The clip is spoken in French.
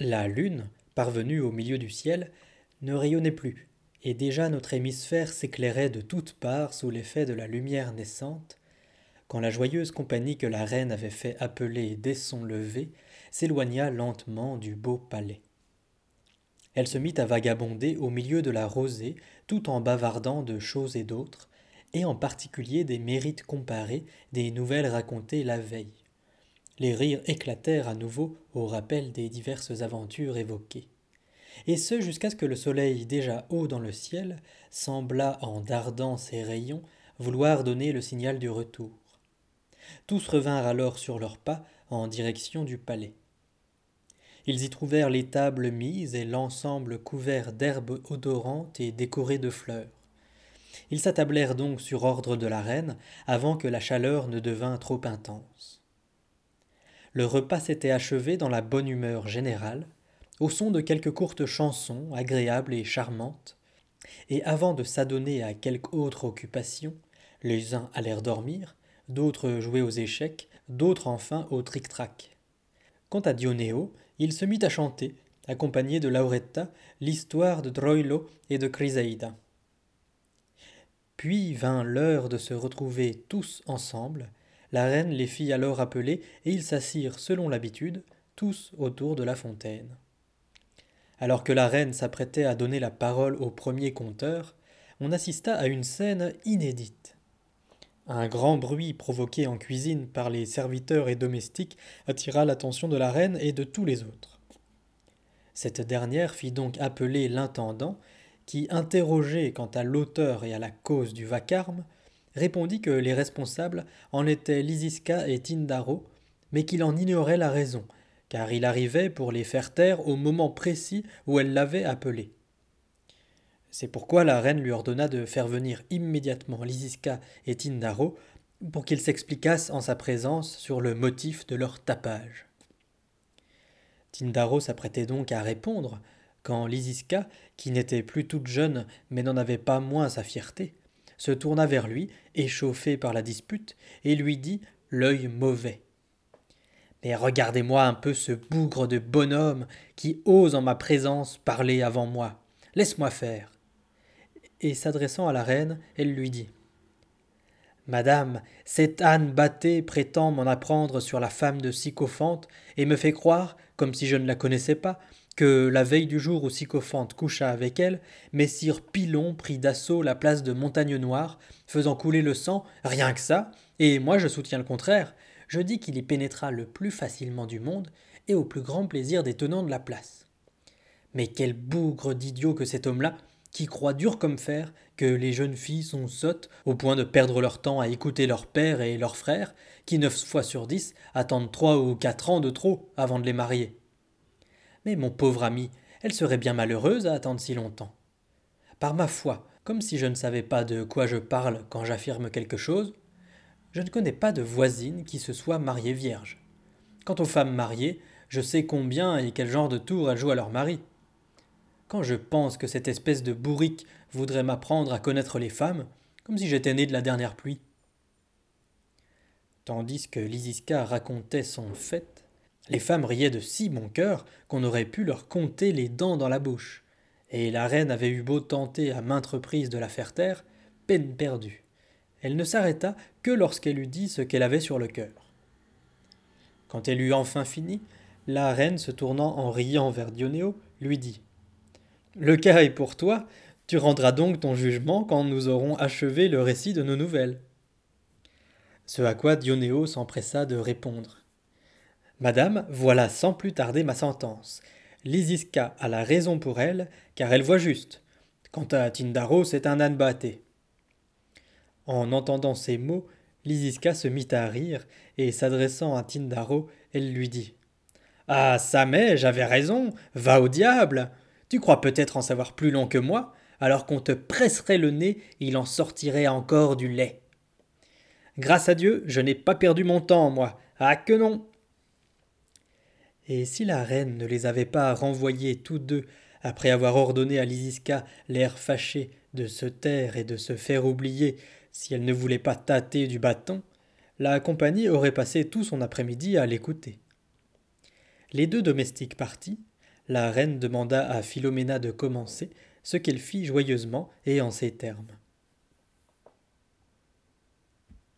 La lune, parvenue au milieu du ciel, ne rayonnait plus, et déjà notre hémisphère s'éclairait de toutes parts sous l'effet de la lumière naissante, quand la joyeuse compagnie que la reine avait fait appeler dès son lever s'éloigna lentement du beau palais. Elle se mit à vagabonder au milieu de la rosée, tout en bavardant de choses et d'autres, et en particulier des mérites comparés des nouvelles racontées la veille. Les rires éclatèrent à nouveau au rappel des diverses aventures évoquées. Et ce jusqu'à ce que le soleil déjà haut dans le ciel sembla, en dardant ses rayons, vouloir donner le signal du retour. Tous revinrent alors sur leurs pas en direction du palais. Ils y trouvèrent les tables mises et l'ensemble couvert d'herbes odorantes et décorées de fleurs. Ils s'attablèrent donc sur ordre de la reine avant que la chaleur ne devint trop intense. Le repas s'était achevé dans la bonne humeur générale, au son de quelques courtes chansons agréables et charmantes, et avant de s'adonner à quelque autre occupation, les uns allèrent dormir, d'autres jouer aux échecs, d'autres enfin au tric-trac. Quant à Dionéo, il se mit à chanter, accompagné de Lauretta, l'histoire de Troilo et de Chrysaïda. Puis vint l'heure de se retrouver tous ensemble. La reine les fit alors appeler, et ils s'assirent selon l'habitude, tous autour de la fontaine. Alors que la reine s'apprêtait à donner la parole au premier conteur, on assista à une scène inédite. Un grand bruit provoqué en cuisine par les serviteurs et domestiques attira l'attention de la reine et de tous les autres. Cette dernière fit donc appeler l'intendant, qui, interrogé quant à l'auteur et à la cause du vacarme, répondit que les responsables en étaient Lysiska et Tindaro, mais qu'il en ignorait la raison, car il arrivait pour les faire taire au moment précis où elle l'avait appelé. C'est pourquoi la reine lui ordonna de faire venir immédiatement Lysiska et Tindaro pour qu'ils s'expliquassent en sa présence sur le motif de leur tapage. Tindaro s'apprêtait donc à répondre, quand Lysiska, qui n'était plus toute jeune mais n'en avait pas moins sa fierté, se tourna vers lui, échauffé par la dispute, et lui dit, l'œil mauvais. Mais regardez-moi un peu ce bougre de bonhomme qui ose en ma présence parler avant moi. Laisse-moi faire et s'adressant à la reine, elle lui dit Madame, cette âne batté prétend m'en apprendre sur la femme de Sycophante et me fait croire, comme si je ne la connaissais pas, que la veille du jour où Sycophante coucha avec elle, Messire Pilon prit d'assaut la place de Montagne Noire, faisant couler le sang, rien que ça, et moi je soutiens le contraire. Je dis qu'il y pénétra le plus facilement du monde et au plus grand plaisir des tenants de la place. Mais quel bougre d'idiot que cet homme-là qui croient dur comme fer que les jeunes filles sont sottes au point de perdre leur temps à écouter leur père et leurs frères, qui neuf fois sur dix attendent trois ou quatre ans de trop avant de les marier. Mais mon pauvre ami, elle serait bien malheureuse à attendre si longtemps. Par ma foi, comme si je ne savais pas de quoi je parle quand j'affirme quelque chose, je ne connais pas de voisine qui se soit mariée vierge. Quant aux femmes mariées, je sais combien et quel genre de tour elles jouent à leur mari. Quand je pense que cette espèce de bourrique voudrait m'apprendre à connaître les femmes, comme si j'étais né de la dernière pluie. Tandis que Lysiska racontait son fait, les femmes riaient de si bon cœur qu'on aurait pu leur compter les dents dans la bouche, et la reine avait eu beau tenter à maintes reprises de la faire taire, peine perdue. Elle ne s'arrêta que lorsqu'elle eut dit ce qu'elle avait sur le cœur. Quand elle eut enfin fini, la reine, se tournant en riant vers Dionéo, lui dit le cas est pour toi, tu rendras donc ton jugement quand nous aurons achevé le récit de nos nouvelles. Ce à quoi Dionéo s'empressa de répondre. Madame, voilà sans plus tarder ma sentence. Lysiska a la raison pour elle, car elle voit juste. Quant à Tindaro, c'est un âne batté. En entendant ces mots, Lysiska se mit à rire, et s'adressant à Tindaro, elle lui dit Ah, Samet, j'avais raison, va au diable tu crois peut-être en savoir plus long que moi, alors qu'on te presserait le nez, il en sortirait encore du lait. Grâce à Dieu, je n'ai pas perdu mon temps, moi. Ah que non. Et si la reine ne les avait pas renvoyés tous deux, après avoir ordonné à Lysiska, l'air fâché, de se taire et de se faire oublier, si elle ne voulait pas tâter du bâton, la compagnie aurait passé tout son après-midi à l'écouter. Les deux domestiques partis, la reine demanda à Philoména de commencer, ce qu'elle fit joyeusement et en ces termes.